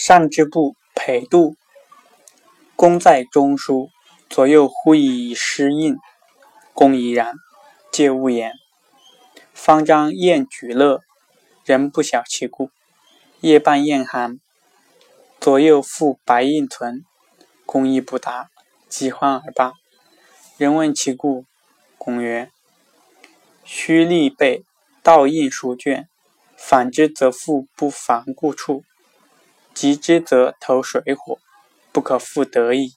上之部裴度，功在中书，左右呼以诗印，公怡然，皆勿言。方张宴举乐，人不晓其故。夜半宴寒，左右复白印存，公亦不答，即欢而罢。人问其故，公曰：“虚立备盗印书卷，反之则复不防故处。”急之则投水火，不可复得矣。